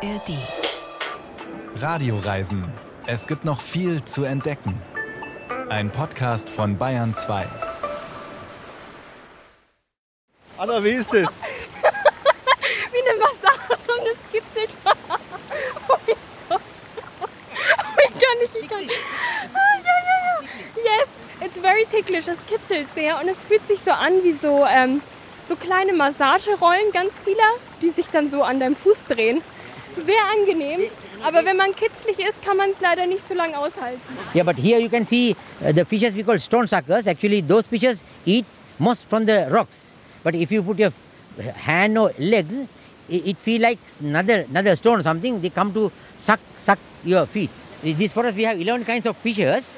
ARD. Radioreisen. Es gibt noch viel zu entdecken. Ein Podcast von Bayern 2. Anna, wie ist es? Wie eine Massage und es kitzelt. Oh mein Gott. Oh, ich kann nicht, ich kann nicht. Ah, ja, ja, ja. Yes, it's very ticklish. Es kitzelt sehr und es fühlt sich so an wie so, ähm, so kleine Massagerollen, ganz viele, die sich dann so an deinem Fuß drehen. Sehr angenehm. Aber wenn man kitzlig ist, kann man es leider nicht so lange aushalten. Yeah, but here you can see uh, the fishes we call stone suckers. Actually, those fishes eat most from the rocks. But if you put your hand or legs, it, it feel like another another stone or something. They come to suck suck your feet. In this forest we have 11 kinds of fishes,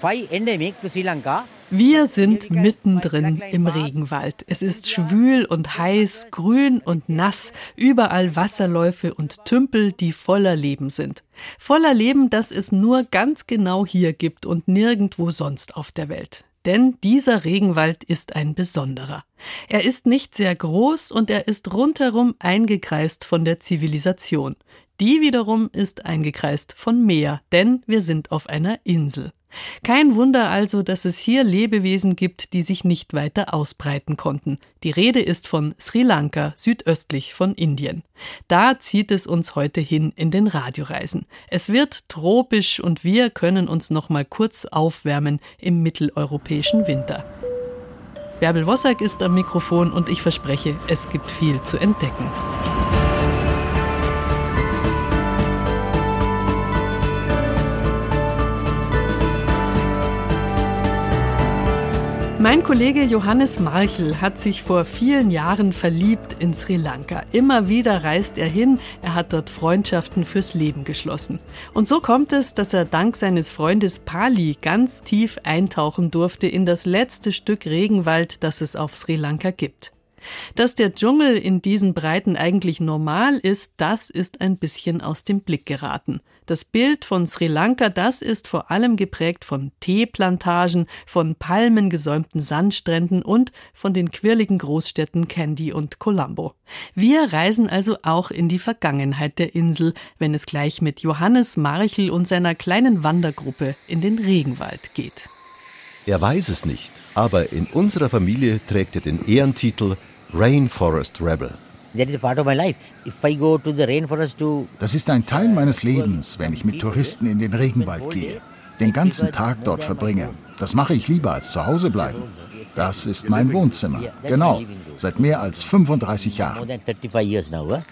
five endemic to Sri Lanka. Wir sind mittendrin im Regenwald. Es ist schwül und heiß, grün und nass, überall Wasserläufe und Tümpel, die voller Leben sind. Voller Leben, das es nur ganz genau hier gibt und nirgendwo sonst auf der Welt. Denn dieser Regenwald ist ein besonderer. Er ist nicht sehr groß und er ist rundherum eingekreist von der Zivilisation. Die wiederum ist eingekreist von Meer, denn wir sind auf einer Insel. Kein Wunder also, dass es hier Lebewesen gibt, die sich nicht weiter ausbreiten konnten. Die Rede ist von Sri Lanka, südöstlich von Indien. Da zieht es uns heute hin in den Radioreisen. Es wird tropisch und wir können uns noch mal kurz aufwärmen im mitteleuropäischen Winter. Bärbel Wossack ist am Mikrofon und ich verspreche, es gibt viel zu entdecken. Mein Kollege Johannes Marchel hat sich vor vielen Jahren verliebt in Sri Lanka. Immer wieder reist er hin, er hat dort Freundschaften fürs Leben geschlossen. Und so kommt es, dass er dank seines Freundes Pali ganz tief eintauchen durfte in das letzte Stück Regenwald, das es auf Sri Lanka gibt. Dass der Dschungel in diesen Breiten eigentlich normal ist, das ist ein bisschen aus dem Blick geraten. Das Bild von Sri Lanka, das ist vor allem geprägt von Teeplantagen, von palmengesäumten Sandstränden und von den quirligen Großstädten Kandy und Colombo. Wir reisen also auch in die Vergangenheit der Insel, wenn es gleich mit Johannes Marchel und seiner kleinen Wandergruppe in den Regenwald geht. Er weiß es nicht, aber in unserer Familie trägt er den Ehrentitel Rainforest Rebel. That is a part of my life. If I go to the rainforest to Das ist ein Teil meines Lebens, wenn ich mit Touristen in den Regenwald gehe. Den ganzen Tag dort verbringe. Das mache ich lieber als zu Hause bleiben. Das ist mein Wohnzimmer. Genau. Seit mehr als 35 more Jahren. than 35 years now. Huh?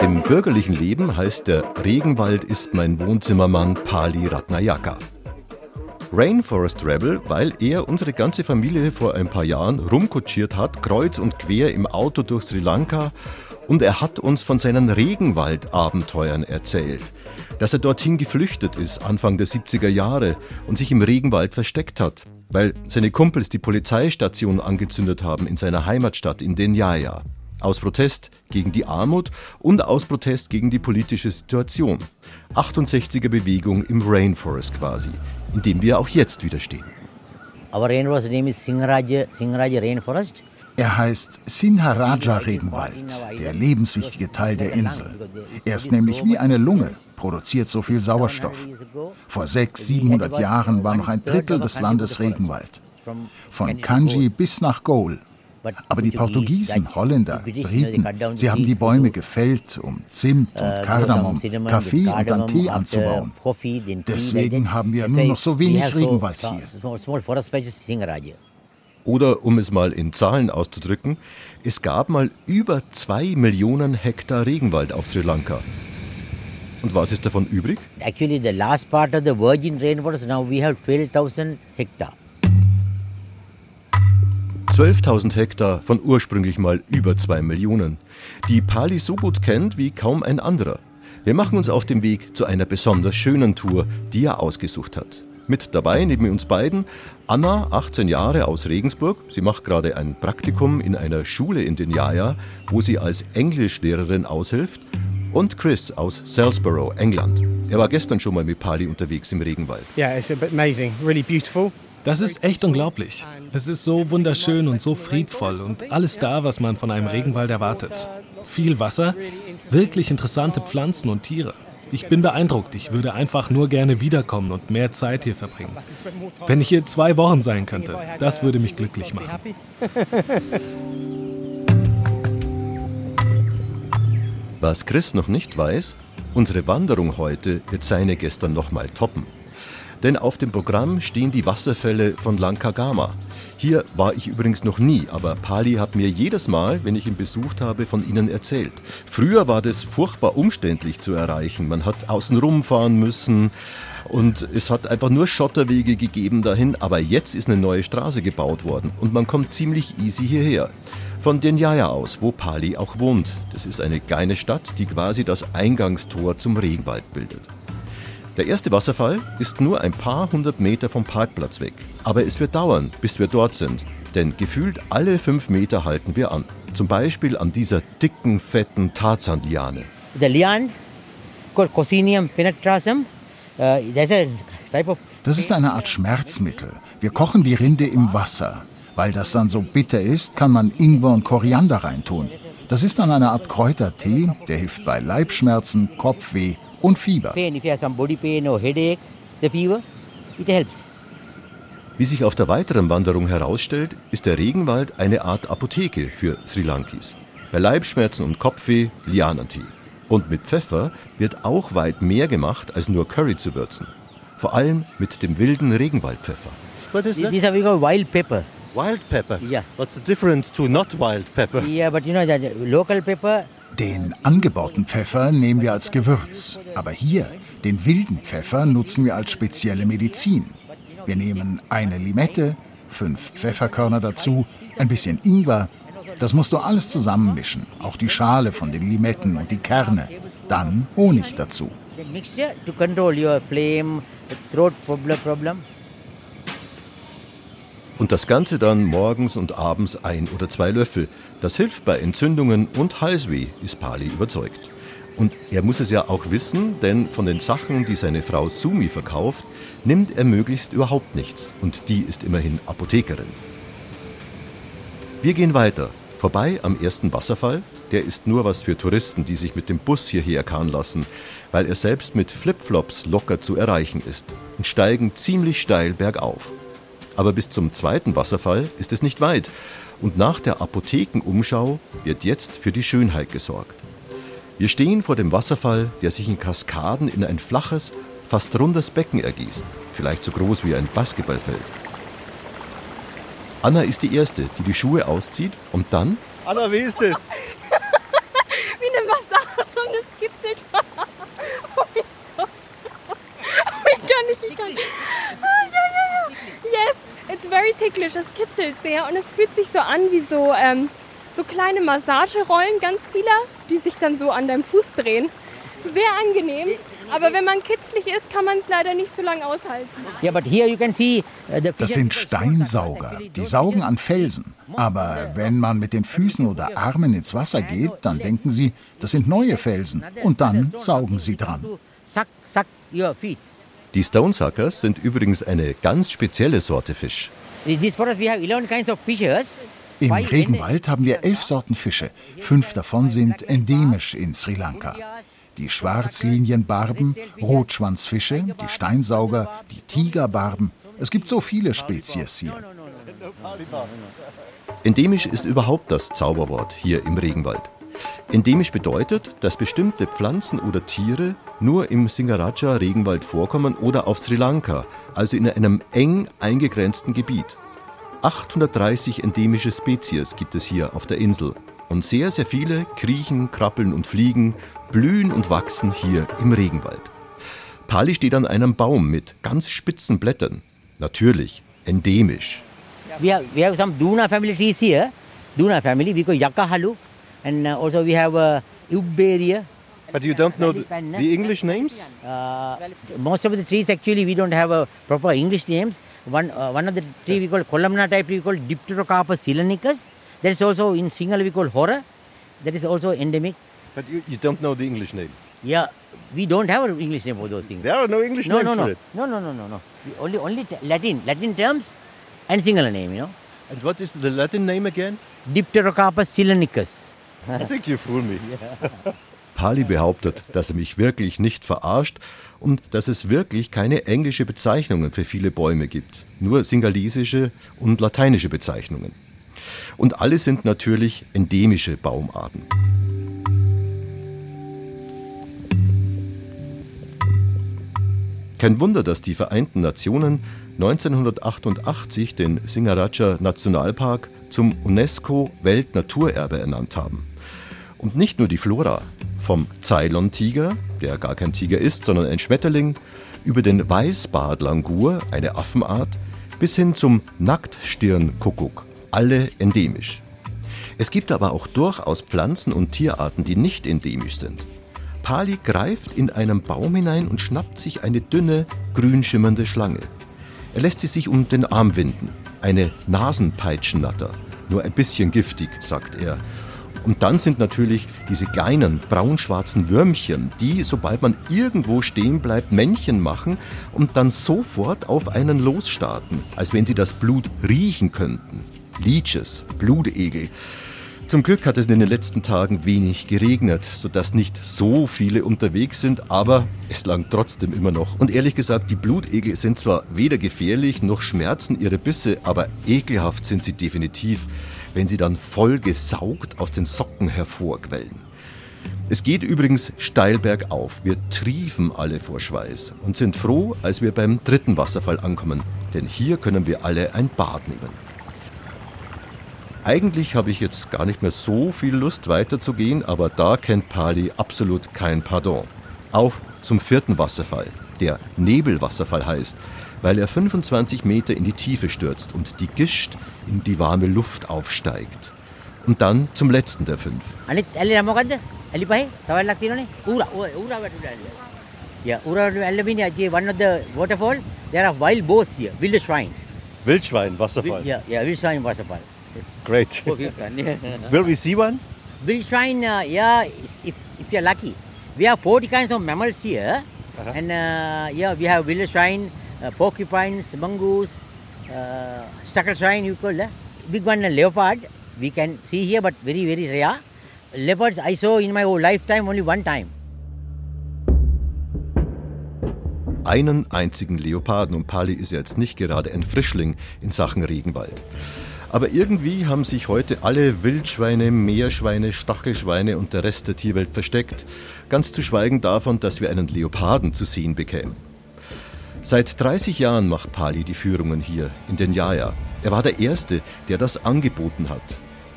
Im bürgerlichen Leben heißt der Regenwald ist mein Wohnzimmermann Pali Ratnayaka. Rainforest Rebel, weil er unsere ganze Familie vor ein paar Jahren rumkutschiert hat, kreuz und quer im Auto durch Sri Lanka und er hat uns von seinen Regenwaldabenteuern erzählt. Dass er dorthin geflüchtet ist, Anfang der 70er Jahre, und sich im Regenwald versteckt hat, weil seine Kumpels die Polizeistation angezündet haben in seiner Heimatstadt in Denyaya. Aus Protest gegen die Armut und aus Protest gegen die politische Situation. 68er Bewegung im Rainforest quasi, in dem wir auch jetzt wieder stehen. Our rainforest name is Singharaja, Singharaja Rainforest. Er heißt Sinharaja Regenwald, der lebenswichtige Teil der Insel. Er ist nämlich wie eine Lunge, produziert so viel Sauerstoff. Vor 600, 700 Jahren war noch ein Drittel des Landes Regenwald. Von Kanji bis nach Goal. Aber die Portugiesen, Holländer, Briten, sie haben die Bäume gefällt, um Zimt und Kardamom, Kaffee und dann Tee anzubauen. Deswegen haben wir nur noch so wenig Regenwald hier. Oder um es mal in Zahlen auszudrücken, es gab mal über zwei Millionen Hektar Regenwald auf Sri Lanka. Und was ist davon übrig? Actually, the last part of the virgin rainforest, now we have 12,000 hectare. 12.000 Hektar von ursprünglich mal über zwei Millionen, die Pali so gut kennt wie kaum ein anderer. Wir machen uns auf den Weg zu einer besonders schönen Tour, die er ausgesucht hat. Mit dabei neben uns beiden Anna, 18 Jahre aus Regensburg. Sie macht gerade ein Praktikum in einer Schule in den Jaja, wo sie als Englischlehrerin aushilft. Und Chris aus Salisbury, England. Er war gestern schon mal mit Pali unterwegs im Regenwald. Yeah, it's amazing, really beautiful. Das ist echt unglaublich. Es ist so wunderschön und so friedvoll und alles da, was man von einem Regenwald erwartet. Viel Wasser, wirklich interessante Pflanzen und Tiere. Ich bin beeindruckt. Ich würde einfach nur gerne wiederkommen und mehr Zeit hier verbringen. Wenn ich hier zwei Wochen sein könnte, das würde mich glücklich machen. Was Chris noch nicht weiß, unsere Wanderung heute wird seine gestern nochmal toppen. Denn auf dem Programm stehen die Wasserfälle von Lankagama. Hier war ich übrigens noch nie, aber Pali hat mir jedes Mal, wenn ich ihn besucht habe, von ihnen erzählt. Früher war das furchtbar umständlich zu erreichen. Man hat außen rumfahren müssen und es hat einfach nur Schotterwege gegeben dahin, aber jetzt ist eine neue Straße gebaut worden und man kommt ziemlich easy hierher. Von Denjaya aus, wo Pali auch wohnt. Das ist eine kleine Stadt, die quasi das Eingangstor zum Regenwald bildet. Der erste Wasserfall ist nur ein paar hundert Meter vom Parkplatz weg. Aber es wird dauern, bis wir dort sind. Denn gefühlt alle fünf Meter halten wir an. Zum Beispiel an dieser dicken, fetten Tarzan-Liane. The lian called Cocinium penetrasum. Uh, there's a type of Das ist eine Art Schmerzmittel. Wir kochen die Rinde im Wasser. Weil das dann so bitter ist, kann man Ingwer und Koriander reintun. Das ist dann eine Art Kräutertee, der hilft bei Leibschmerzen, Kopfweh und Fieber. pain. If you have some body pain or headache, the fever, it helps. Wie sich auf der weiteren Wanderung herausstellt, ist der Regenwald eine Art Apotheke für Sri Lankis. Bei Leibschmerzen und Kopfweh Lianentee. Und mit Pfeffer wird auch weit mehr gemacht, als nur Curry zu würzen. Vor allem mit dem wilden Regenwaldpfeffer. What is that? These are we call wild pepper. Wild pepper. Yeah. What's the difference to not wild pepper? Yeah, but you know that local pepper, Den angebauten Pfeffer nehmen wir als Gewürz. Aber hier, den wilden Pfeffer, nutzen wir als spezielle Medizin. Wir nehmen eine Limette, fünf Pfefferkörner dazu, ein bisschen Ingwer. Das musst du alles zusammenmischen, auch die Schale von den Limetten und die Kerne. Dann Honig dazu. Und das Ganze dann morgens und abends ein oder zwei Löffel. Das hilft bei Entzündungen und Halsweh, ist Pali überzeugt. Und er muss es ja auch wissen, denn von den Sachen, die seine Frau Sumi verkauft, nimmt er möglichst überhaupt nichts. Und die ist immerhin Apothekerin. Wir gehen weiter. Vorbei am ersten Wasserfall. Der ist nur was für Touristen, die sich mit dem Bus hierher karren lassen, weil er selbst mit Flipflops locker zu erreichen ist und steigen ziemlich steil bergauf. Aber bis zum zweiten Wasserfall ist es nicht weit. Und nach der Apothekenumschau wird jetzt für die Schönheit gesorgt. Wir stehen vor dem Wasserfall, der sich in Kaskaden in ein flaches, fast rundes Becken ergießt, vielleicht so groß wie ein Basketballfeld. Anna ist die Erste, die die Schuhe auszieht und dann Anna, wie ist es? Wie eine Massage und es kitzelt. Oh mein Gott. Oh, ich kann nicht, ich kann nicht. Ah, ja, ja, ja. Yes, it's very ticklish. Es kitzelt sehr und es fühlt sich so an wie so, ähm, so kleine Massagerollen, ganz viele, die sich dann so an deinem Fuß drehen. Sehr angenehm. Aber wenn man kitzlig ist, kann man es leider nicht so lange aushalten. Yeah, but here you can see the Das sind Steinsauger. Die saugen an Felsen. Aber wenn man mit den Füßen oder Armen ins Wasser geht, dann denken sie, das sind neue Felsen. Und dann saugen sie dran. Suck, suck your feet. Die Stonesuckers sind übrigens eine ganz spezielle Sorte Fisch. In this forest we have 11 kinds of fishes. Im Regenwald haben wir elf Sorten Fische. Fünf davon sind endemisch in Sri Lanka. Die Schwarzlinienbarben, Rotschwanzfische, die Steinsauger, die Tigerbarben. Es gibt so viele Spezies hier. Endemisch ist überhaupt das Zauberwort hier im Regenwald. Endemisch bedeutet, dass bestimmte Pflanzen oder Tiere nur im Singaraja-Regenwald vorkommen oder auf Sri Lanka, also in einem eng eingegrenzten Gebiet. 830 endemische Spezies gibt es hier auf der Insel. Und sehr, sehr viele kriechen, krabbeln und fliegen, blühen und wachsen hier im Regenwald. Pali steht an einem Baum mit ganz spitzen Blättern. Natürlich, endemisch. We have, we have some Duna family trees here. Duna family, we Yakahalu. And uh, also we have uh, Ubberia. But you don't know the, the English names? Uh, most of the trees actually we don't have a proper English names. One uh, one of the tree we call columnar type tree we call Dipterocarpus silenicus. That is also in Sinhala we call horror. That is also endemic. But you, you don't know the English name. Yeah, we don't have an English name for those things. There are no English no, names no, no, for it. no, no, no, no, no. Only, only Latin, Latin terms, and singular name. You know, And what is the Latin name again? Dipterocarpus silenicus. I think you fool me. Pali behauptet, dass er mich wirklich nicht verarscht und dass es wirklich keine englische Bezeichnungen für viele Bäume gibt, nur singalesische und lateinische Bezeichnungen. Und alle sind natürlich endemische Baumarten. Kein Wunder, dass die Vereinten Nationen 1988 den Singaraja Nationalpark zum UNESCO-Weltnaturerbe ernannt haben. Und nicht nur die Flora, vom Ceylon-Tiger, der gar kein Tiger ist, sondern ein Schmetterling, über den Weißbartlangur, eine Affenart, bis hin zum Nacktstirnkuckuck, alle endemisch. Es gibt aber auch durchaus Pflanzen und Tierarten, die nicht endemisch sind. Pali greift in einen Baum hinein und schnappt sich eine dünne, grün schimmernde Schlange. Er lässt sie sich um den Arm winden. Eine Nasenpeitschennatter. Nur ein bisschen giftig, sagt er. Und dann sind natürlich diese kleinen braunschwarzen Würmchen, die, sobald man irgendwo stehen bleibt, Männchen machen und dann sofort auf einen losstarten, als wenn sie das Blut riechen könnten. Leeches, Blutegel. Zum Glück hat es in den letzten Tagen wenig geregnet, sodass nicht so viele unterwegs sind, aber es langt trotzdem immer noch. Und ehrlich gesagt, die Blutegel sind zwar weder gefährlich noch schmerzen ihre Bisse, aber ekelhaft sind sie definitiv, wenn sie dann voll gesaugt aus den Socken hervorquellen. Es geht übrigens steil bergauf. Wir triefen alle vor Schweiß und sind froh, als wir beim dritten Wasserfall ankommen, denn hier können wir alle ein Bad nehmen. Eigentlich habe ich jetzt gar nicht mehr so viel Lust weiterzugehen, aber da kennt Pali absolut kein Pardon. Auf zum vierten Wasserfall, der Nebelwasserfall heißt, weil er 25 Meter in die Tiefe stürzt und die Gischt in die warme Luft aufsteigt. Und dann zum letzten der fünf. Wildschwein, Wasserfall. Ja, yeah, Wildschwein, Wasserfall. Great. Oh, Will we see one? Wildschwein, uh, yeah, if, if you're lucky. We have 40 kinds of mammals here. Uh -huh. And uh, yeah, we have wildschwein, uh, porcupines, mongoose, uh, stuckle swine, you call that. Big one, leopard, we can see here, but very, very rare. Leopards I saw in my whole lifetime only one time. Einen einzigen Leoparden und Pali ist jetzt nicht gerade ein Frischling in Sachen Regenwald. Aber irgendwie haben sich heute alle Wildschweine, Meerschweine, Stachelschweine und der Rest der Tierwelt versteckt, ganz zu schweigen davon, dass wir einen Leoparden zu sehen bekämen. Seit 30 Jahren macht Pali die Führungen hier in den Yaya. Er war der Erste, der das angeboten hat.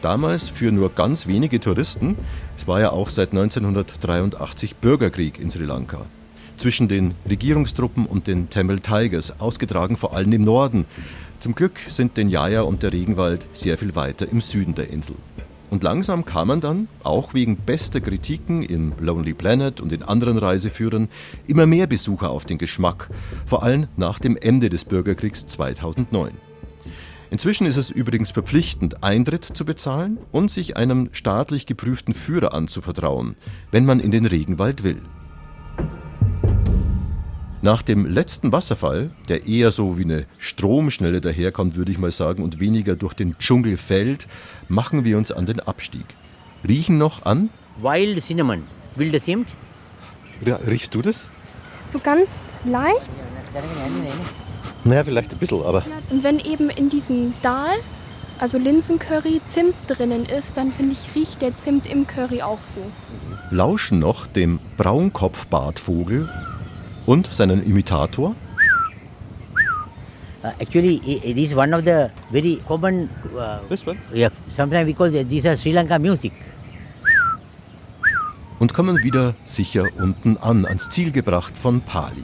Damals für nur ganz wenige Touristen. Es war ja auch seit 1983 Bürgerkrieg in Sri Lanka. Zwischen den Regierungstruppen und den Tamil Tigers, ausgetragen vor allem im Norden. Zum Glück sind den Yaya und der Regenwald sehr viel weiter im Süden der Insel. Und langsam kamen dann, auch wegen bester Kritiken im Lonely Planet und in anderen Reiseführern, immer mehr Besucher auf den Geschmack, vor allem nach dem Ende des Bürgerkriegs 2009. Inzwischen ist es übrigens verpflichtend, Eintritt zu bezahlen und sich einem staatlich geprüften Führer anzuvertrauen, wenn man in den Regenwald will. Nach dem letzten Wasserfall, der eher so wie eine Stromschnelle daherkommt, würde ich mal sagen, und weniger durch den Dschungel fällt, machen wir uns an den Abstieg. Riechen noch an? Wild cinnamon, wilde Zimt. Ja, riechst du das? So ganz leicht. Naja, vielleicht ein bisschen, aber Und wenn eben in diesem Dahl, also Linsencurry, Zimt drinnen ist, dann finde ich, riecht der Zimt im Curry auch so. Lauschen noch dem Braunkopfbartvogel und seinen Imitator? Uh, actually, it is one of the very common. Uh, this one? yeah, sometimes we call the, these are Sri Lanka music. und kommen wieder sicher unten an, ans Ziel gebracht von Pali,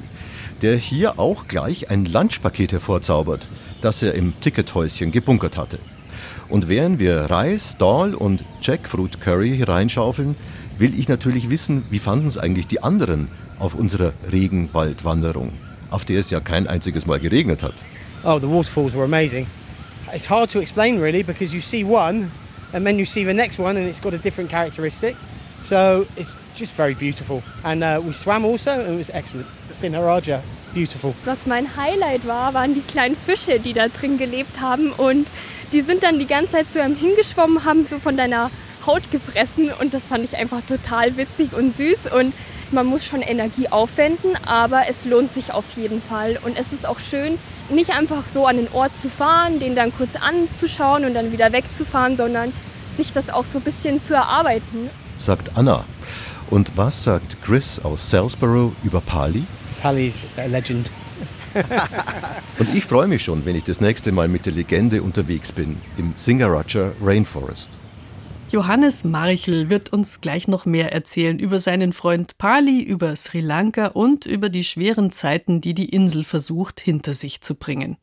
der hier auch gleich ein Lunchpaket hervorzaubert, das er im Tickethäuschen gebunkert hatte. Und während wir Reis, Dahl und Jackfruit Curry reinschaufeln, will ich natürlich wissen, wie fanden es eigentlich die anderen auf unserer Regenwaldwanderung, auf der es ja kein einziges Mal geregnet hat. Oh, the waterfalls were amazing. It's hard to explain really because you see one and then you see the next one and it's got a different characteristic. So it's just very beautiful. And uh, we swam also, and it was excellent. Sinharaja, beautiful. Was mein Highlight war, waren die kleinen Fische, die da drin gelebt haben. Und die sind dann die ganze Zeit zu einem hingeschwommen, haben so von deiner Haut gefressen. Und das fand ich einfach total witzig und süß. Und man muss schon Energie aufwenden, aber es lohnt sich auf jeden Fall. Und es ist auch schön, nicht einfach so an den Ort zu fahren, den dann kurz anzuschauen und dann wieder wegzufahren, sondern sich das auch so ein bisschen zu erarbeiten. Sagt Anna. Und was sagt Chris aus Salisbury über Pali? Pali's a legend. Und ich freue mich schon, wenn ich das nächste Mal mit der Legende unterwegs bin im Singaraja Rainforest. Johannes Marchel wird uns gleich noch mehr erzählen über seinen Freund Pali, über Sri Lanka und über die schweren Zeiten, die die Insel versucht hinter sich zu bringen.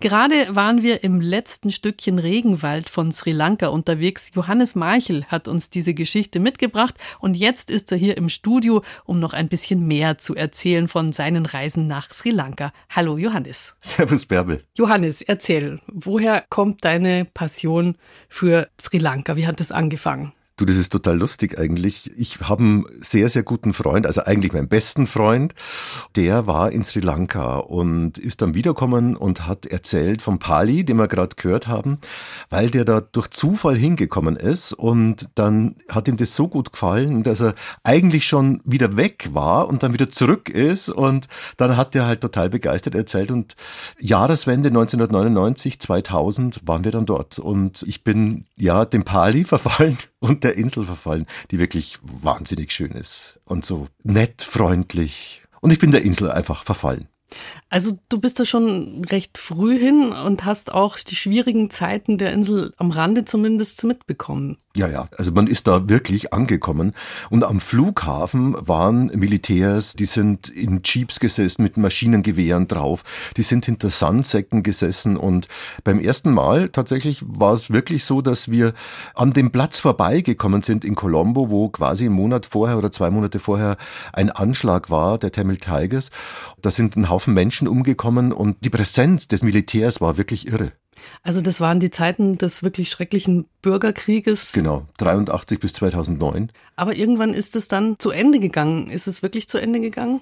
Gerade waren wir im letzten Stückchen Regenwald von Sri Lanka unterwegs. Johannes Marchel hat uns diese Geschichte mitgebracht und jetzt ist er hier im Studio, um noch ein bisschen mehr zu erzählen von seinen Reisen nach Sri Lanka. Hallo Johannes. Servus Bärbel. Johannes, erzähl, woher kommt deine Passion für Sri Lanka? Wie hat es angefangen? Du, das ist total lustig eigentlich. Ich habe einen sehr, sehr guten Freund, also eigentlich meinen besten Freund, der war in Sri Lanka und ist dann wiederkommen und hat erzählt vom Pali, den wir gerade gehört haben, weil der da durch Zufall hingekommen ist und dann hat ihm das so gut gefallen, dass er eigentlich schon wieder weg war und dann wieder zurück ist und dann hat er halt total begeistert erzählt und Jahreswende 1999, 2000 waren wir dann dort und ich bin ja dem Pali verfallen und der Insel verfallen, die wirklich wahnsinnig schön ist und so nett, freundlich. Und ich bin der Insel einfach verfallen. Also du bist da schon recht früh hin und hast auch die schwierigen Zeiten der Insel am Rande zumindest mitbekommen. Ja, ja, also man ist da wirklich angekommen und am Flughafen waren Militärs, die sind in Jeeps gesessen mit Maschinengewehren drauf, die sind hinter Sandsäcken gesessen und beim ersten Mal tatsächlich war es wirklich so, dass wir an dem Platz vorbeigekommen sind in Colombo, wo quasi einen Monat vorher oder zwei Monate vorher ein Anschlag war, der Tamil Tigers. Da sind ein Haufen Menschen umgekommen und die Präsenz des Militärs war wirklich irre. Also das waren die Zeiten des wirklich schrecklichen Bürgerkrieges. Genau, 83 bis 2009. Aber irgendwann ist es dann zu Ende gegangen. Ist es wirklich zu Ende gegangen?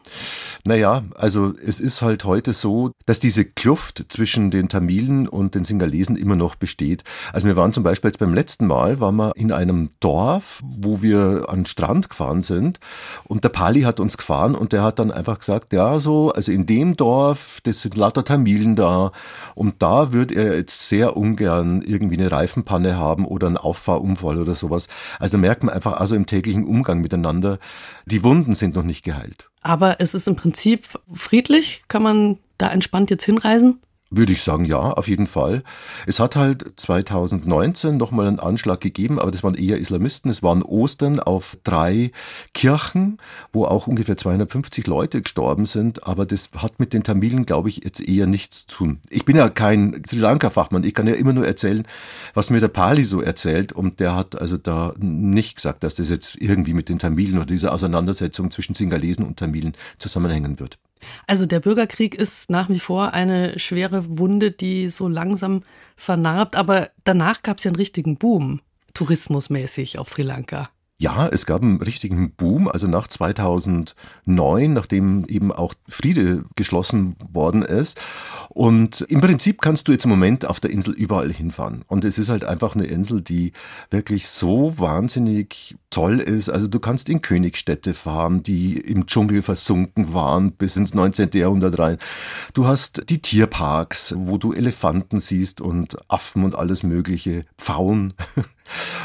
Naja, also es ist halt heute so, dass diese Kluft zwischen den Tamilen und den Singalesen immer noch besteht. Also wir waren zum Beispiel jetzt beim letzten Mal, waren wir in einem Dorf, wo wir an den Strand gefahren sind und der Pali hat uns gefahren und der hat dann einfach gesagt, ja so, also in dem Dorf, das sind lauter Tamilen da und da würde er jetzt sehr ungern irgendwie eine Reifenpanne haben oder einen Auffahrunfall oder sowas. Also da merkt man einfach also im täglichen Umgang miteinander, die Wunden sind noch nicht geheilt. Aber es ist im Prinzip friedlich. Kann man da entspannt jetzt hinreisen? Würde ich sagen, ja, auf jeden Fall. Es hat halt 2019 nochmal einen Anschlag gegeben, aber das waren eher Islamisten. Es waren Ostern auf drei Kirchen, wo auch ungefähr 250 Leute gestorben sind, aber das hat mit den Tamilen, glaube ich, jetzt eher nichts zu tun. Ich bin ja kein Sri Lanka-Fachmann, ich kann ja immer nur erzählen, was mir der Pali so erzählt und der hat also da nicht gesagt, dass das jetzt irgendwie mit den Tamilen oder dieser Auseinandersetzung zwischen Singalesen und Tamilen zusammenhängen wird. Also der Bürgerkrieg ist nach wie vor eine schwere Wunde, die so langsam vernarbt, aber danach gab es ja einen richtigen Boom, tourismusmäßig auf Sri Lanka. Ja, es gab einen richtigen Boom. Also nach 2009, nachdem eben auch Friede geschlossen worden ist. Und im Prinzip kannst du jetzt im Moment auf der Insel überall hinfahren. Und es ist halt einfach eine Insel, die wirklich so wahnsinnig toll ist. Also du kannst in Königstädte fahren, die im Dschungel versunken waren bis ins 19. Jahrhundert rein. Du hast die Tierparks, wo du Elefanten siehst und Affen und alles mögliche, Pfauen.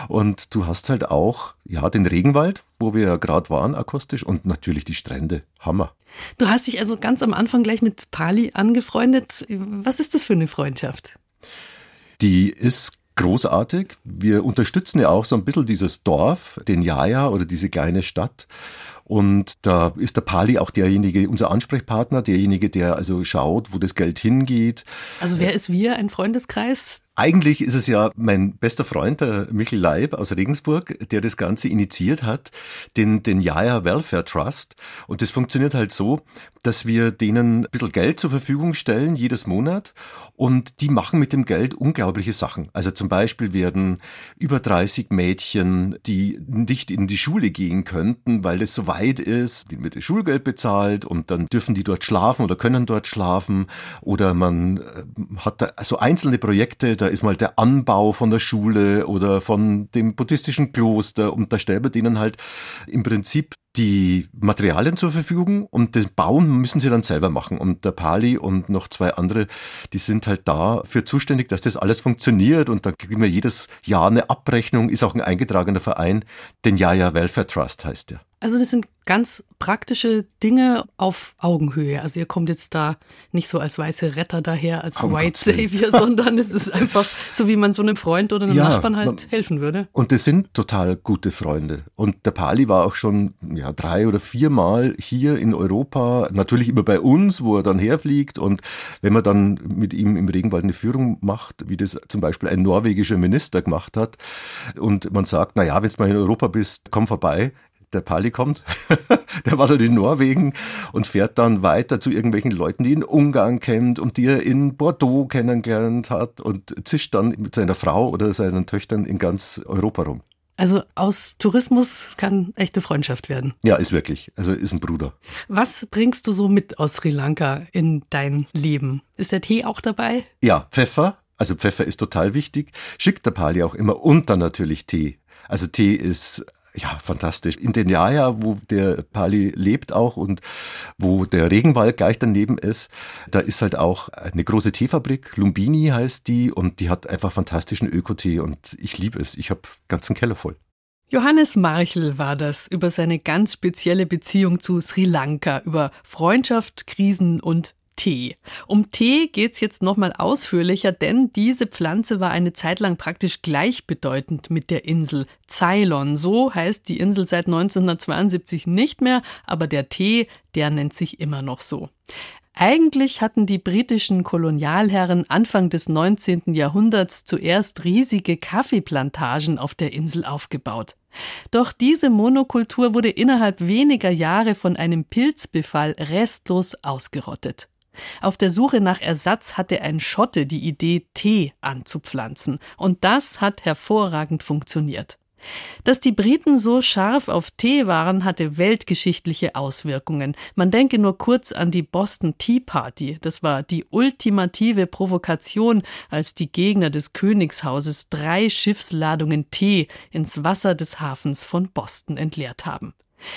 Und du hast halt auch, ja, den Regenwald, wo wir ja gerade waren, akustisch, und natürlich die Strände. Hammer. Du hast dich also ganz am Anfang gleich mit Pali angefreundet. Was ist das für eine Freundschaft? Die ist großartig. Wir unterstützen ja auch so ein bisschen dieses Dorf, den Jaja oder diese kleine Stadt. Und da ist der Pali auch derjenige, unser Ansprechpartner, derjenige, der also schaut, wo das Geld hingeht. Also wer ist wir, ein Freundeskreis? Eigentlich ist es ja mein bester Freund, der Michel Leib aus Regensburg, der das Ganze initiiert hat, den, den Jaja Welfare Trust. Und das funktioniert halt so, dass wir denen ein bisschen Geld zur Verfügung stellen, jedes Monat. Und die machen mit dem Geld unglaubliche Sachen. Also zum Beispiel werden über 30 Mädchen, die nicht in die Schule gehen könnten, weil es so weit ist, denen wird das Schulgeld bezahlt und dann dürfen die dort schlafen oder können dort schlafen. Oder man äh, hat da so einzelne Projekte, da ist mal der Anbau von der Schule oder von dem buddhistischen Kloster und da stellt man denen halt im Prinzip die Materialien zur Verfügung und das Bauen müssen sie dann selber machen. Und der Pali und noch zwei andere, die sind halt dafür zuständig, dass das alles funktioniert und da kriegen wir jedes Jahr eine Abrechnung, ist auch ein eingetragener Verein, den Jaja Welfare Trust heißt der. Also das sind ganz praktische Dinge auf Augenhöhe. Also ihr kommt jetzt da nicht so als weiße Retter daher, als oh White Savior, sondern es ist einfach so, wie man so einem Freund oder einem ja, Nachbarn halt man, helfen würde. Und das sind total gute Freunde. Und der Pali war auch schon ja, drei oder viermal hier in Europa, natürlich immer bei uns, wo er dann herfliegt. Und wenn man dann mit ihm im Regenwald eine Führung macht, wie das zum Beispiel ein norwegischer Minister gemacht hat, und man sagt, na ja, wenn du mal in Europa bist, komm vorbei, der Pali kommt, der war dort in Norwegen und fährt dann weiter zu irgendwelchen Leuten, die in Ungarn kennt und die er in Bordeaux kennengelernt hat und zischt dann mit seiner Frau oder seinen Töchtern in ganz Europa rum. Also aus Tourismus kann echte Freundschaft werden. Ja, ist wirklich. Also ist ein Bruder. Was bringst du so mit aus Sri Lanka in dein Leben? Ist der Tee auch dabei? Ja, Pfeffer. Also Pfeffer ist total wichtig. Schickt der Pali auch immer und dann natürlich Tee. Also Tee ist ja, fantastisch. In den Jaja, wo der Pali lebt auch und wo der Regenwald gleich daneben ist, da ist halt auch eine große Teefabrik, Lumbini heißt die und die hat einfach fantastischen Ökotee und ich liebe es. Ich habe ganzen Keller voll. Johannes Marchel war das über seine ganz spezielle Beziehung zu Sri Lanka, über Freundschaft, Krisen und Tee. Um Tee geht's jetzt nochmal ausführlicher, denn diese Pflanze war eine Zeit lang praktisch gleichbedeutend mit der Insel Ceylon. So heißt die Insel seit 1972 nicht mehr, aber der Tee, der nennt sich immer noch so. Eigentlich hatten die britischen Kolonialherren Anfang des 19. Jahrhunderts zuerst riesige Kaffeeplantagen auf der Insel aufgebaut. Doch diese Monokultur wurde innerhalb weniger Jahre von einem Pilzbefall restlos ausgerottet. Auf der Suche nach Ersatz hatte ein Schotte die Idee, Tee anzupflanzen. Und das hat hervorragend funktioniert. Dass die Briten so scharf auf Tee waren, hatte weltgeschichtliche Auswirkungen. Man denke nur kurz an die Boston Tea Party. Das war die ultimative Provokation, als die Gegner des Königshauses drei Schiffsladungen Tee ins Wasser des Hafens von Boston entleert haben.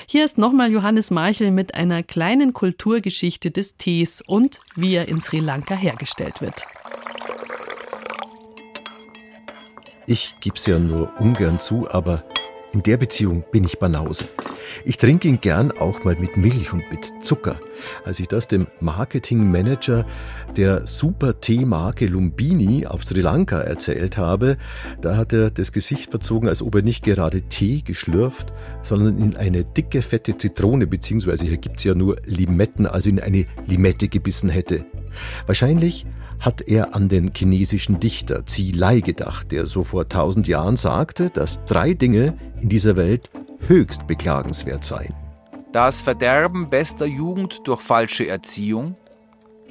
Hier ist nochmal Johannes Marchel mit einer kleinen Kulturgeschichte des Tees und wie er in Sri Lanka hergestellt wird. Ich gib's ja nur ungern zu, aber in der Beziehung bin ich Banause. Ich trinke ihn gern auch mal mit Milch und mit Zucker. Als ich das dem Marketingmanager der Super-Tee-Marke Lumbini auf Sri Lanka erzählt habe, da hat er das Gesicht verzogen, als ob er nicht gerade Tee geschlürft, sondern in eine dicke, fette Zitrone, beziehungsweise hier gibt's ja nur Limetten, also in eine Limette gebissen hätte. Wahrscheinlich hat er an den chinesischen Dichter Zi Lai gedacht, der so vor tausend Jahren sagte, dass drei Dinge in dieser Welt höchst beklagenswert seien. Das Verderben bester Jugend durch falsche Erziehung,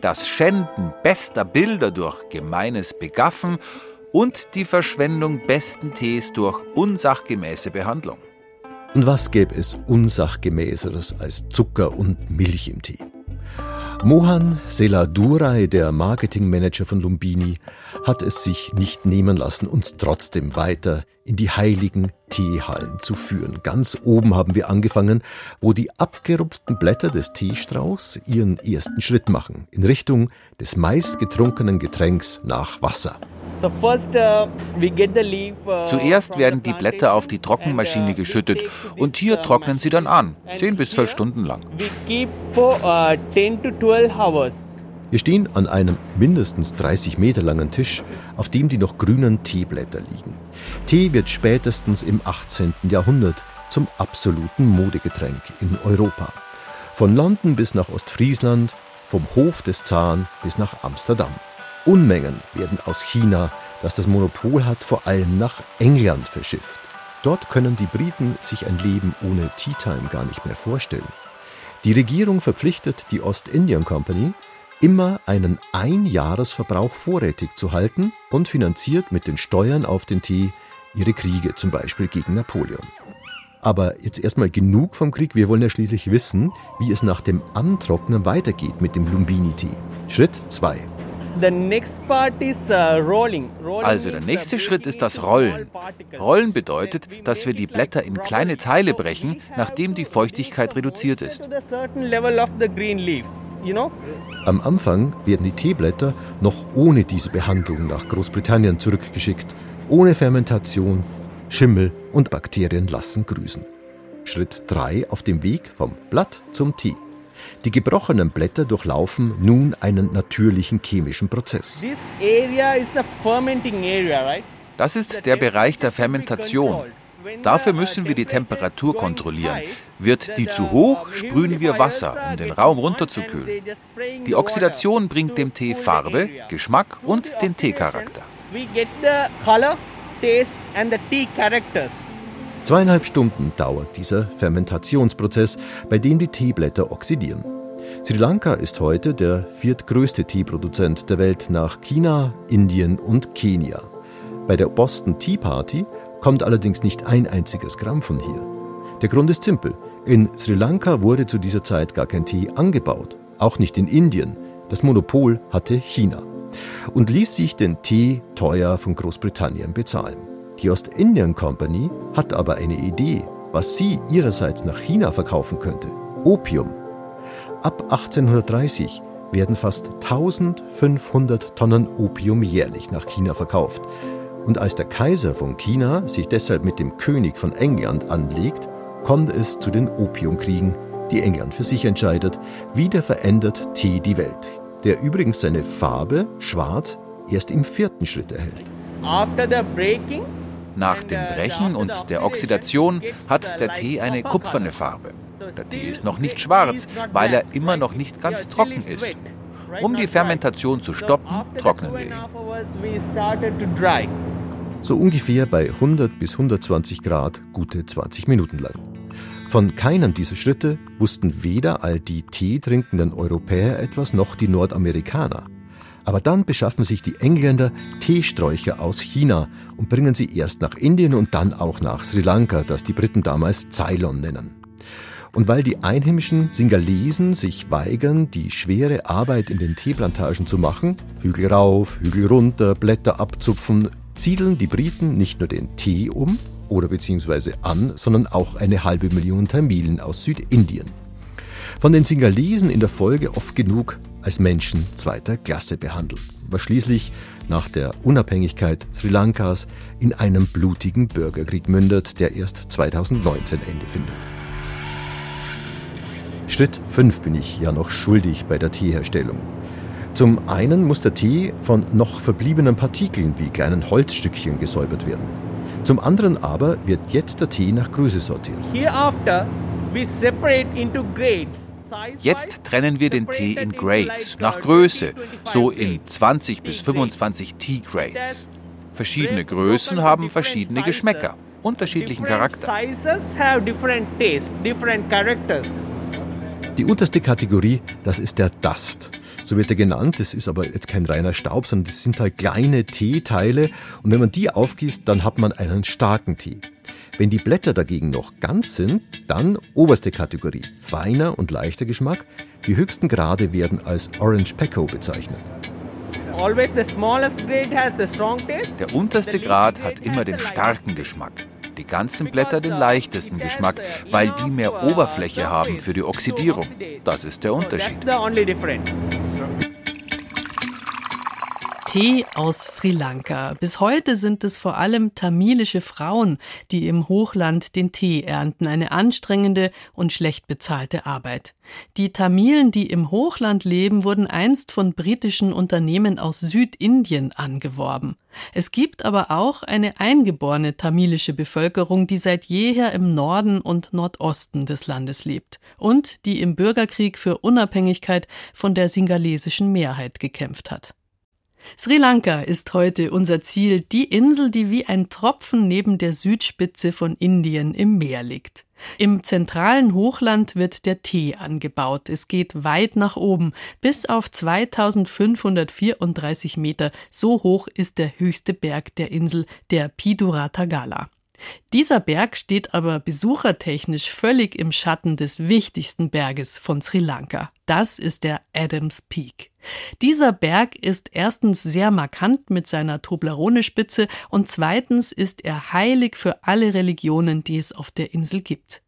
das Schänden bester Bilder durch gemeines Begaffen und die Verschwendung besten Tees durch unsachgemäße Behandlung. Und was gäbe es unsachgemäßeres als Zucker und Milch im Tee? Mohan Seladurai, der Marketingmanager von Lumbini, hat es sich nicht nehmen lassen, uns trotzdem weiter in die heiligen Teehallen zu führen. Ganz oben haben wir angefangen, wo die abgerupften Blätter des Teestrauchs ihren ersten Schritt machen, in Richtung des meistgetrunkenen Getränks nach Wasser. Uh, uh, Zuerst werden die Blätter auf die Trockenmaschine uh, geschüttet und hier trocknen sie dann an, 10 bis 12 Stunden lang. Wir stehen an einem mindestens 30 Meter langen Tisch, auf dem die noch grünen Teeblätter liegen. Tee wird spätestens im 18. Jahrhundert zum absoluten Modegetränk in Europa. Von London bis nach Ostfriesland, vom Hof des Zaren bis nach Amsterdam. Unmengen werden aus China, das das Monopol hat, vor allem nach England verschifft. Dort können die Briten sich ein Leben ohne Tea Time gar nicht mehr vorstellen. Die Regierung verpflichtet die Ostindien Company, immer einen Einjahresverbrauch vorrätig zu halten und finanziert mit den Steuern auf den Tee ihre Kriege, zum Beispiel gegen Napoleon. Aber jetzt erstmal genug vom Krieg. Wir wollen ja schließlich wissen, wie es nach dem Antrocknen weitergeht mit dem Lumbini-Tee. Schritt 2. Uh, also der nächste uh, Schritt ist das Rollen. Rollen bedeutet, dass wir die Blätter in kleine Teile brechen, nachdem die Feuchtigkeit reduziert ist. Am Anfang werden die Teeblätter noch ohne diese Behandlung nach Großbritannien zurückgeschickt, ohne Fermentation, Schimmel und Bakterien lassen grüßen. Schritt 3 auf dem Weg vom Blatt zum Tee. Die gebrochenen Blätter durchlaufen nun einen natürlichen chemischen Prozess. Das ist der Bereich der Fermentation. Dafür müssen wir die Temperatur kontrollieren. Wird die zu hoch, sprühen wir Wasser, um den Raum runterzukühlen. Die Oxidation bringt dem Tee Farbe, Geschmack und den Teecharakter. Zweieinhalb Stunden dauert dieser Fermentationsprozess, bei dem die Teeblätter oxidieren. Sri Lanka ist heute der viertgrößte Teeproduzent der Welt nach China, Indien und Kenia. Bei der Boston Tea Party kommt allerdings nicht ein einziges Gramm von hier. Der Grund ist simpel. In Sri Lanka wurde zu dieser Zeit gar kein Tee angebaut, auch nicht in Indien. Das Monopol hatte China und ließ sich den Tee teuer von Großbritannien bezahlen. Die Ostindien Company hat aber eine Idee, was sie ihrerseits nach China verkaufen könnte. Opium. Ab 1830 werden fast 1500 Tonnen Opium jährlich nach China verkauft. Und als der Kaiser von China sich deshalb mit dem König von England anlegt, kommt es zu den Opiumkriegen, die England für sich entscheidet. Wieder verändert Tee die Welt, der übrigens seine Farbe, schwarz, erst im vierten Schritt erhält. Nach dem Brechen und der Oxidation hat der Tee eine kupferne Farbe. Der Tee ist noch nicht schwarz, weil er immer noch nicht ganz trocken ist. Um die Fermentation zu stoppen, trocknen wir ihn so ungefähr bei 100 bis 120 Grad gute 20 Minuten lang. Von keinem dieser Schritte wussten weder all die Tee trinkenden Europäer etwas noch die Nordamerikaner. Aber dann beschaffen sich die Engländer Teesträucher aus China und bringen sie erst nach Indien und dann auch nach Sri Lanka, das die Briten damals Ceylon nennen. Und weil die einheimischen Singalesen sich weigern, die schwere Arbeit in den Teeplantagen zu machen, Hügel rauf, Hügel runter, Blätter abzupfen, siedeln die Briten nicht nur den Tee um oder beziehungsweise an, sondern auch eine halbe Million Tamilen aus Südindien. Von den Singalesen in der Folge oft genug als Menschen zweiter Klasse behandelt, was schließlich nach der Unabhängigkeit Sri Lankas in einem blutigen Bürgerkrieg mündet, der erst 2019 Ende findet. Schritt 5 bin ich ja noch schuldig bei der Teeherstellung. Zum einen muss der Tee von noch verbliebenen Partikeln wie kleinen Holzstückchen gesäubert werden. Zum anderen aber wird jetzt der Tee nach Größe sortiert. Jetzt trennen wir den Tee in Grades, nach Größe, so in 20 bis 25 Tea-Grades. Verschiedene Größen haben verschiedene Geschmäcker, unterschiedlichen Charakter. Die unterste Kategorie, das ist der Dust. So wird er genannt. Das ist aber jetzt kein reiner Staub, sondern das sind halt kleine Teeteile. Und wenn man die aufgießt, dann hat man einen starken Tee. Wenn die Blätter dagegen noch ganz sind, dann oberste Kategorie, feiner und leichter Geschmack. Die höchsten Grade werden als Orange Pecco bezeichnet. Der unterste Grad hat immer den starken Geschmack die ganzen Blätter den leichtesten Geschmack, weil die mehr Oberfläche haben für die Tee aus Sri Lanka. Bis heute sind es vor allem tamilische Frauen, die im Hochland den Tee ernten. Eine anstrengende und schlecht bezahlte Arbeit. Die Tamilen, die im Hochland leben, wurden einst von britischen Unternehmen aus Südindien angeworben. Es gibt aber auch eine eingeborene tamilische Bevölkerung, die seit jeher im Norden und Nordosten des Landes lebt und die im Bürgerkrieg für Unabhängigkeit von der singalesischen Mehrheit gekämpft hat. Sri Lanka ist heute unser Ziel, die Insel, die wie ein Tropfen neben der Südspitze von Indien im Meer liegt. Im zentralen Hochland wird der Tee angebaut. Es geht weit nach oben, bis auf 2534 Meter. So hoch ist der höchste Berg der Insel, der Piduratagala. Dieser Berg steht aber besuchertechnisch völlig im Schatten des wichtigsten Berges von Sri Lanka. Das ist der Adams Peak. Dieser Berg ist erstens sehr markant mit seiner Toblerone-Spitze und zweitens ist er heilig für alle Religionen, die es auf der Insel gibt.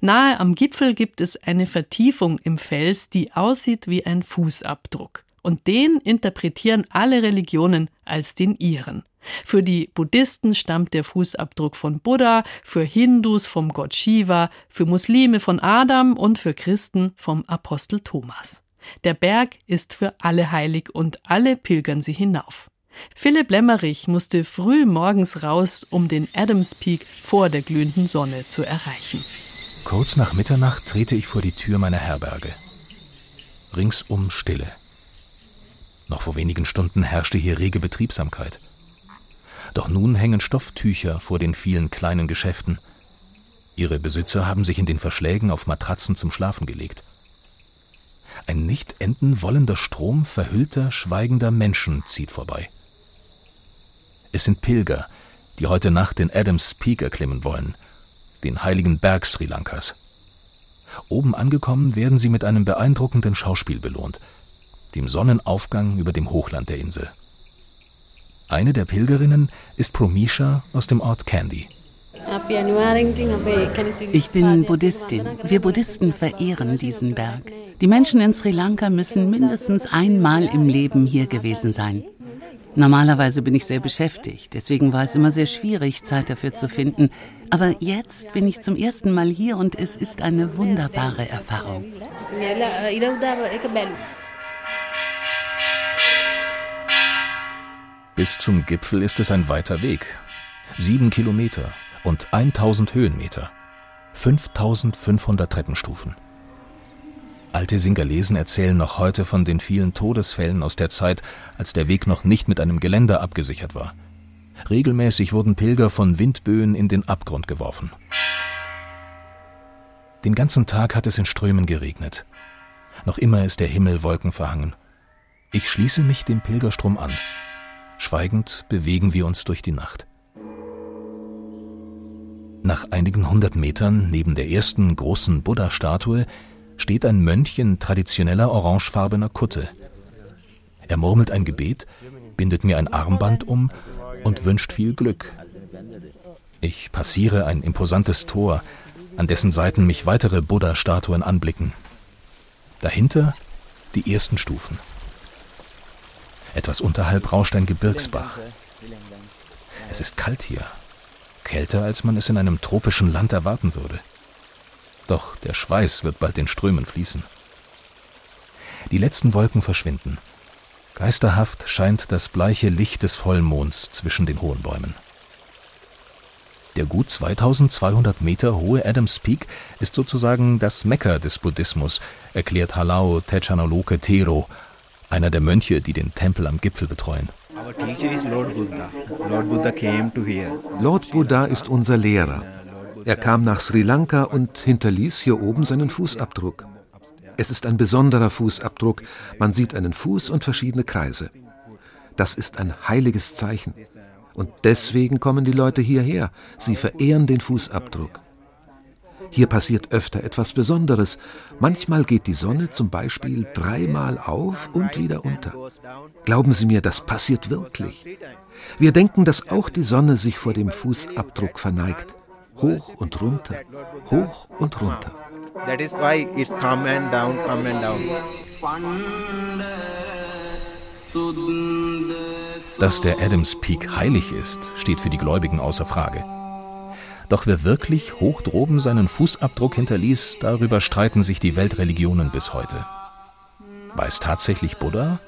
Nahe am Gipfel gibt es eine Vertiefung im Fels, die aussieht wie ein Fußabdruck. Und den interpretieren alle Religionen als den ihren. Für die Buddhisten stammt der Fußabdruck von Buddha, für Hindus vom Gott Shiva, für Muslime von Adam und für Christen vom Apostel Thomas. Der Berg ist für alle heilig und alle pilgern sie hinauf. Philipp Lemmerich musste früh morgens raus, um den Adams Peak vor der glühenden Sonne zu erreichen. Kurz nach Mitternacht trete ich vor die Tür meiner Herberge. Ringsum Stille. Noch vor wenigen Stunden herrschte hier rege Betriebsamkeit. Doch nun hängen Stofftücher vor den vielen kleinen Geschäften. Ihre Besitzer haben sich in den Verschlägen auf Matratzen zum Schlafen gelegt. Ein nicht enden wollender Strom verhüllter, schweigender Menschen zieht vorbei. Es sind Pilger, die heute Nacht den Adams Peak erklimmen wollen, den heiligen Berg Sri Lankas. Oben angekommen werden sie mit einem beeindruckenden Schauspiel belohnt, dem Sonnenaufgang über dem Hochland der Insel. Eine der Pilgerinnen ist Promisha aus dem Ort Candy. Ich bin Buddhistin. Wir Buddhisten verehren diesen Berg. Die Menschen in Sri Lanka müssen mindestens einmal im Leben hier gewesen sein. Normalerweise bin ich sehr beschäftigt, deswegen war es immer sehr schwierig, Zeit dafür zu finden. Aber jetzt bin ich zum ersten Mal hier und es ist eine wunderbare Erfahrung. Bis zum Gipfel ist es ein weiter Weg. Sieben Kilometer und 1000 Höhenmeter. 5500 Treppenstufen. Alte Singalesen erzählen noch heute von den vielen Todesfällen aus der Zeit, als der Weg noch nicht mit einem Geländer abgesichert war. Regelmäßig wurden Pilger von Windböen in den Abgrund geworfen. Den ganzen Tag hat es in Strömen geregnet. Noch immer ist der Himmel wolkenverhangen. Ich schließe mich dem Pilgerstrom an. Schweigend bewegen wir uns durch die Nacht. Nach einigen hundert Metern neben der ersten großen Buddha-Statue steht ein Mönch in traditioneller orangefarbener Kutte. Er murmelt ein Gebet, bindet mir ein Armband um und wünscht viel Glück. Ich passiere ein imposantes Tor, an dessen Seiten mich weitere Buddha-Statuen anblicken. Dahinter die ersten Stufen. Etwas unterhalb rauscht ein Gebirgsbach. Es ist kalt hier. Kälter, als man es in einem tropischen Land erwarten würde. Doch der Schweiß wird bald in Strömen fließen. Die letzten Wolken verschwinden. Geisterhaft scheint das bleiche Licht des Vollmonds zwischen den hohen Bäumen. Der gut 2200 Meter hohe Adams Peak ist sozusagen das Mekka des Buddhismus, erklärt Halao Techanoloke Tero, einer der Mönche, die den Tempel am Gipfel betreuen. Lord Buddha ist unser Lehrer. Er kam nach Sri Lanka und hinterließ hier oben seinen Fußabdruck. Es ist ein besonderer Fußabdruck. Man sieht einen Fuß und verschiedene Kreise. Das ist ein heiliges Zeichen. Und deswegen kommen die Leute hierher. Sie verehren den Fußabdruck. Hier passiert öfter etwas Besonderes. Manchmal geht die Sonne zum Beispiel dreimal auf und wieder unter. Glauben Sie mir, das passiert wirklich. Wir denken, dass auch die Sonne sich vor dem Fußabdruck verneigt. Hoch und runter, hoch und runter. That is why it's come and down, come and down. Dass der Adams Peak heilig ist, steht für die Gläubigen außer Frage. Doch wer wirklich hoch droben seinen Fußabdruck hinterließ, darüber streiten sich die Weltreligionen bis heute. War es tatsächlich Buddha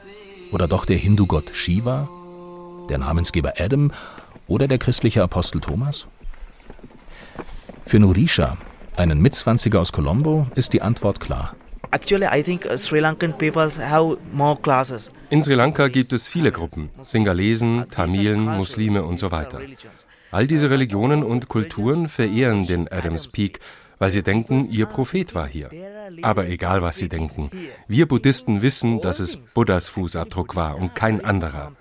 oder doch der Hindu-Gott Shiva, der Namensgeber Adam oder der christliche Apostel Thomas? Für Nurisha, einen Mitzwanziger aus Colombo, ist die Antwort klar. Uh. In Sri Lanka gibt es viele Gruppen, Singalesen, Tamilen, Muslime und so weiter. All diese Religionen und Kulturen verehren den Adams Peak, weil sie denken, ihr Prophet war hier. Aber egal, was sie denken, wir Buddhisten wissen, dass es Buddhas Fußabdruck war und kein anderer.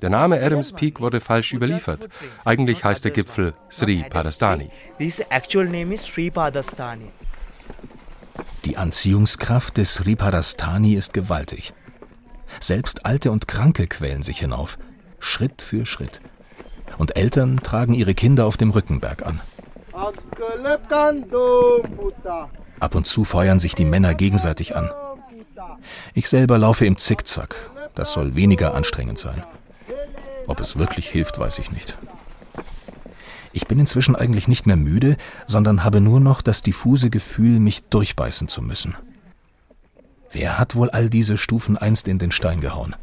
Der Name Adams Peak wurde falsch überliefert. Eigentlich heißt der Gipfel Sri Padastani. Die Anziehungskraft des Sri Padastani ist gewaltig. Selbst Alte und Kranke quälen sich hinauf, Schritt für Schritt. Und Eltern tragen ihre Kinder auf dem Rückenberg an. Ab und zu feuern sich die Männer gegenseitig an. Ich selber laufe im Zickzack. Das soll weniger anstrengend sein. Ob es wirklich hilft, weiß ich nicht. Ich bin inzwischen eigentlich nicht mehr müde, sondern habe nur noch das diffuse Gefühl, mich durchbeißen zu müssen. Wer hat wohl all diese Stufen einst in den Stein gehauen?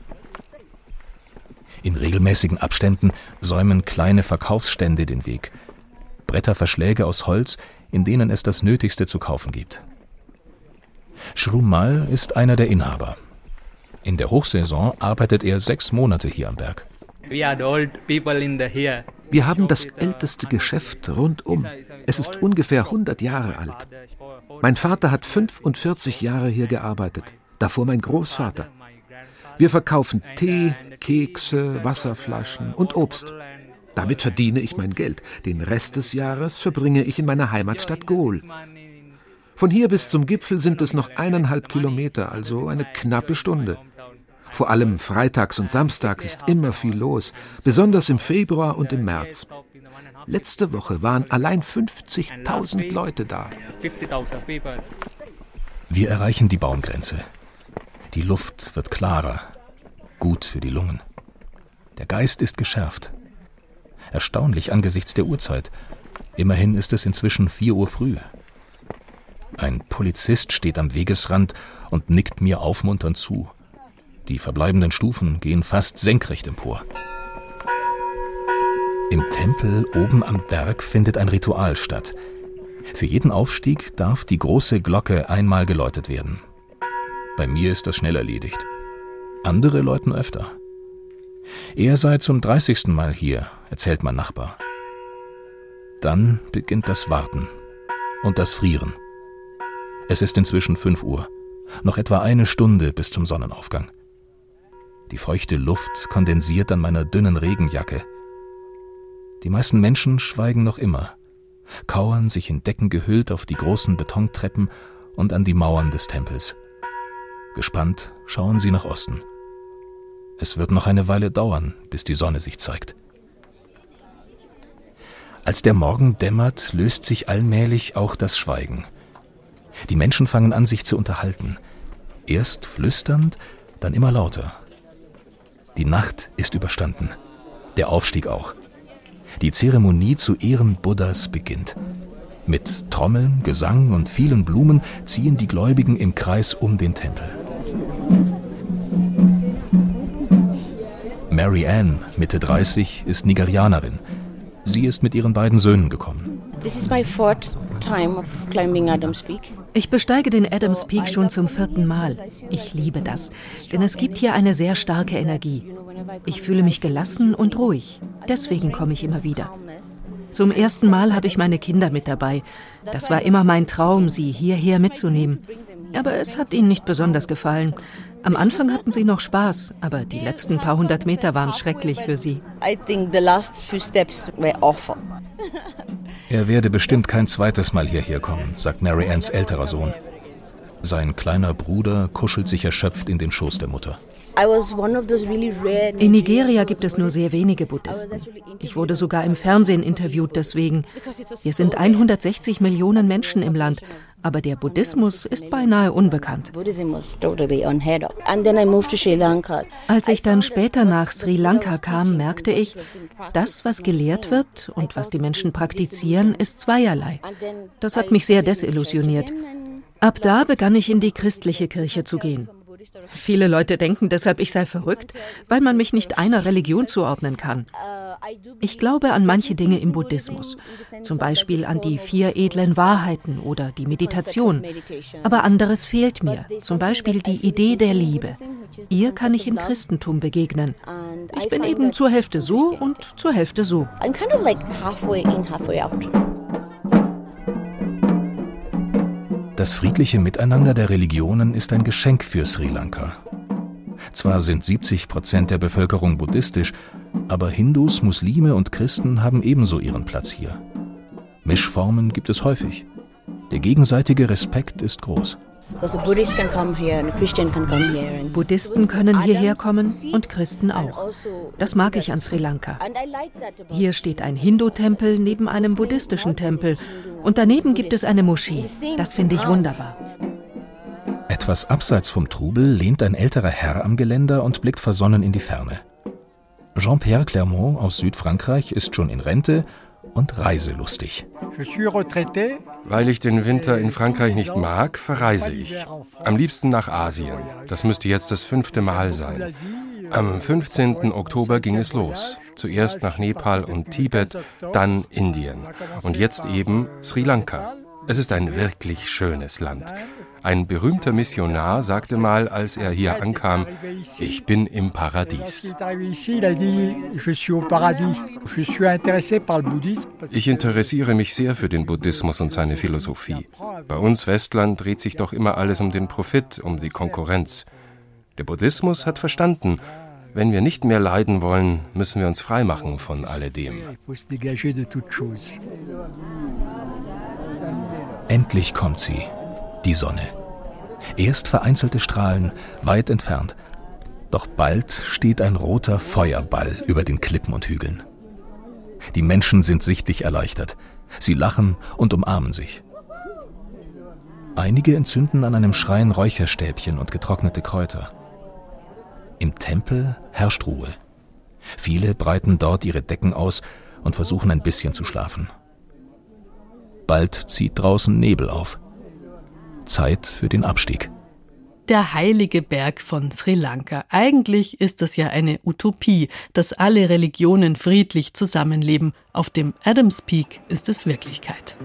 In regelmäßigen Abständen säumen kleine Verkaufsstände den Weg. Bretterverschläge aus Holz, in denen es das Nötigste zu kaufen gibt. Schrumal ist einer der Inhaber. In der Hochsaison arbeitet er sechs Monate hier am Berg. Wir haben das älteste Geschäft rundum. Es ist ungefähr 100 Jahre alt. Mein Vater hat 45 Jahre hier gearbeitet, davor mein Großvater. Wir verkaufen Tee, Kekse, Wasserflaschen und Obst. Damit verdiene ich mein Geld. Den Rest des Jahres verbringe ich in meiner Heimatstadt Gol. Von hier bis zum Gipfel sind es noch eineinhalb Kilometer, also eine knappe Stunde. Vor allem freitags und samstags ist immer viel los, besonders im Februar und im März. Letzte Woche waren allein 50.000 Leute da. Wir erreichen die Baumgrenze. Die Luft wird klarer, gut für die Lungen. Der Geist ist geschärft. Erstaunlich angesichts der Uhrzeit. Immerhin ist es inzwischen vier Uhr früh. Ein Polizist steht am Wegesrand und nickt mir aufmunternd zu. Die verbleibenden Stufen gehen fast senkrecht empor. Im Tempel oben am Berg findet ein Ritual statt. Für jeden Aufstieg darf die große Glocke einmal geläutet werden. Bei mir ist das schnell erledigt. Andere läuten öfter. Er sei zum 30. Mal hier, erzählt mein Nachbar. Dann beginnt das Warten und das Frieren. Es ist inzwischen 5 Uhr, noch etwa eine Stunde bis zum Sonnenaufgang. Die feuchte Luft kondensiert an meiner dünnen Regenjacke. Die meisten Menschen schweigen noch immer, kauern sich in Decken gehüllt auf die großen Betontreppen und an die Mauern des Tempels. Gespannt schauen sie nach Osten. Es wird noch eine Weile dauern, bis die Sonne sich zeigt. Als der Morgen dämmert, löst sich allmählich auch das Schweigen. Die Menschen fangen an, sich zu unterhalten. Erst flüsternd, dann immer lauter. Die Nacht ist überstanden. Der Aufstieg auch. Die Zeremonie zu Ehren Buddhas beginnt. Mit Trommeln, Gesang und vielen Blumen ziehen die Gläubigen im Kreis um den Tempel. Mary Ann, Mitte 30, ist Nigerianerin. Sie ist mit ihren beiden Söhnen gekommen. This is my fourth time of climbing Adams Peak. Ich besteige den Adams Peak schon zum vierten Mal. Ich liebe das, denn es gibt hier eine sehr starke Energie. Ich fühle mich gelassen und ruhig. Deswegen komme ich immer wieder. Zum ersten Mal habe ich meine Kinder mit dabei. Das war immer mein Traum, sie hierher mitzunehmen. Aber es hat ihnen nicht besonders gefallen. Am Anfang hatten sie noch Spaß, aber die letzten paar hundert Meter waren schrecklich für sie. Er werde bestimmt kein zweites Mal hierher kommen, sagt Mary Anns älterer Sohn. Sein kleiner Bruder kuschelt sich erschöpft in den Schoß der Mutter. In Nigeria gibt es nur sehr wenige Buddhisten. Ich wurde sogar im Fernsehen interviewt deswegen. Wir sind 160 Millionen Menschen im Land, aber der Buddhismus ist beinahe unbekannt. Als ich dann später nach Sri Lanka kam, merkte ich, das, was gelehrt wird und was die Menschen praktizieren, ist zweierlei. Das hat mich sehr desillusioniert. Ab da begann ich in die christliche Kirche zu gehen. Viele Leute denken deshalb, ich sei verrückt, weil man mich nicht einer Religion zuordnen kann. Ich glaube an manche Dinge im Buddhismus, zum Beispiel an die vier edlen Wahrheiten oder die Meditation. Aber anderes fehlt mir, zum Beispiel die Idee der Liebe. Ihr kann ich im Christentum begegnen. Ich bin eben zur Hälfte so und zur Hälfte so. I'm kind of like halfway in, halfway out. Das friedliche Miteinander der Religionen ist ein Geschenk für Sri Lanka. Zwar sind 70 Prozent der Bevölkerung buddhistisch, aber Hindus, Muslime und Christen haben ebenso ihren Platz hier. Mischformen gibt es häufig. Der gegenseitige Respekt ist groß. Buddhisten können hierher kommen und Christen auch. Also das mag ich an Sri Lanka. Hier steht ein Hindu-Tempel neben einem buddhistischen Tempel und daneben gibt es eine Moschee. Das finde ich wunderbar. Etwas abseits vom Trubel lehnt ein älterer Herr am Geländer und blickt versonnen in die Ferne. Jean-Pierre Clermont aus Südfrankreich ist schon in Rente und reiselustig. Weil ich den Winter in Frankreich nicht mag, verreise ich. Am liebsten nach Asien. Das müsste jetzt das fünfte Mal sein. Am 15. Oktober ging es los. Zuerst nach Nepal und Tibet, dann Indien. Und jetzt eben Sri Lanka. Es ist ein wirklich schönes Land. Ein berühmter Missionar sagte mal, als er hier ankam, ich bin im Paradies. Ich interessiere mich sehr für den Buddhismus und seine Philosophie. Bei uns Westlern dreht sich doch immer alles um den Profit, um die Konkurrenz. Der Buddhismus hat verstanden, wenn wir nicht mehr leiden wollen, müssen wir uns freimachen von alledem. Endlich kommt sie die Sonne. Erst vereinzelte Strahlen, weit entfernt. Doch bald steht ein roter Feuerball über den Klippen und Hügeln. Die Menschen sind sichtlich erleichtert. Sie lachen und umarmen sich. Einige entzünden an einem Schrein Räucherstäbchen und getrocknete Kräuter. Im Tempel herrscht Ruhe. Viele breiten dort ihre Decken aus und versuchen ein bisschen zu schlafen. Bald zieht draußen Nebel auf. Zeit für den Abstieg. Der heilige Berg von Sri Lanka. Eigentlich ist das ja eine Utopie, dass alle Religionen friedlich zusammenleben. Auf dem Adams Peak ist es Wirklichkeit.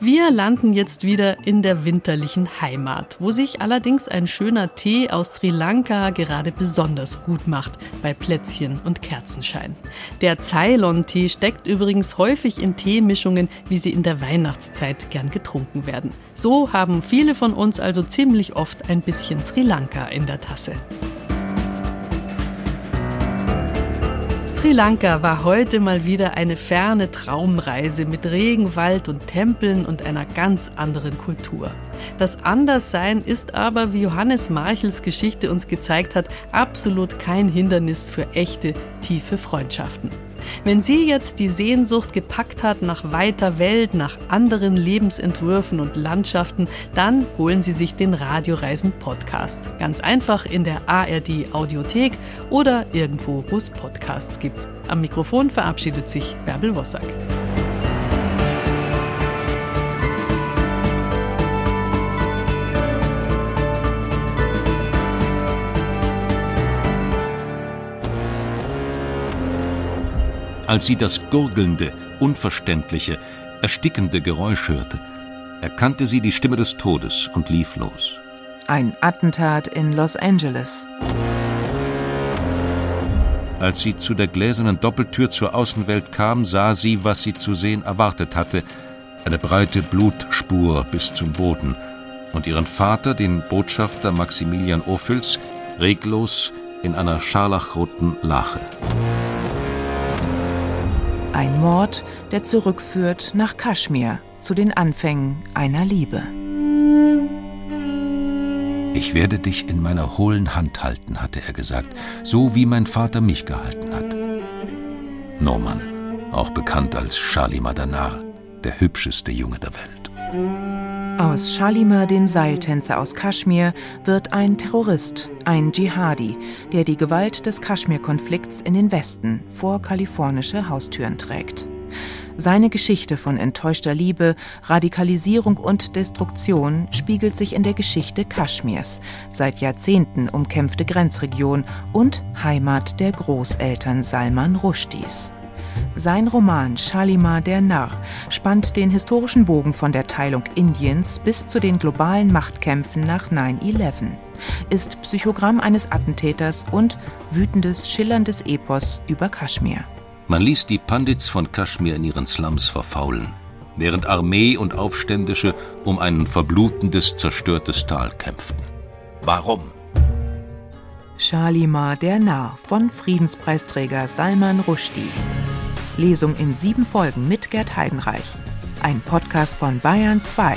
Wir landen jetzt wieder in der winterlichen Heimat, wo sich allerdings ein schöner Tee aus Sri Lanka gerade besonders gut macht bei Plätzchen und Kerzenschein. Der Ceylon-Tee steckt übrigens häufig in Teemischungen, wie sie in der Weihnachtszeit gern getrunken werden. So haben viele von uns also ziemlich oft ein bisschen Sri Lanka in der Tasse. Sri Lanka war heute mal wieder eine ferne Traumreise mit Regenwald und Tempeln und einer ganz anderen Kultur. Das Anderssein ist aber, wie Johannes Marchels Geschichte uns gezeigt hat, absolut kein Hindernis für echte, tiefe Freundschaften. Wenn Sie jetzt die Sehnsucht gepackt hat nach weiter Welt, nach anderen Lebensentwürfen und Landschaften, dann holen Sie sich den Radioreisen Podcast. Ganz einfach in der ARD Audiothek oder irgendwo, wo es Podcasts gibt. Am Mikrofon verabschiedet sich Bärbel Wossack. Als sie das gurgelnde, unverständliche, erstickende Geräusch hörte, erkannte sie die Stimme des Todes und lief los. Ein Attentat in Los Angeles. Als sie zu der gläsernen Doppeltür zur Außenwelt kam, sah sie, was sie zu sehen erwartet hatte, eine breite Blutspur bis zum Boden und ihren Vater, den Botschafter Maximilian Ophüls, reglos in einer scharlachroten Lache. Ein Mord, der zurückführt nach Kaschmir, zu den Anfängen einer Liebe. Ich werde dich in meiner hohlen Hand halten, hatte er gesagt, so wie mein Vater mich gehalten hat. Norman, auch bekannt als Charlie Madanar, der hübscheste Junge der Welt. Aus Shalimar, dem Seiltänzer aus Kaschmir, wird ein Terrorist, ein Dschihadi, der die Gewalt des Kaschmir-Konflikts in den Westen vor kalifornische Haustüren trägt. Seine Geschichte von enttäuschter Liebe, Radikalisierung und Destruktion spiegelt sich in der Geschichte Kaschmirs, seit Jahrzehnten umkämpfte Grenzregion und Heimat der Großeltern Salman Rushdies. Sein Roman Shalimar der Narr spannt den historischen Bogen von der Teilung Indiens bis zu den globalen Machtkämpfen nach 9-11, ist Psychogramm eines Attentäters und wütendes, schillerndes Epos über Kaschmir. Man ließ die Pandits von Kaschmir in ihren Slums verfaulen, während Armee und Aufständische um ein verblutendes, zerstörtes Tal kämpften. Warum? Shalimar der Narr von Friedenspreisträger Salman Rushdie. Lesung in sieben Folgen mit Gerd Heidenreich. Ein Podcast von Bayern 2.